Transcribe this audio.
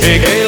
killer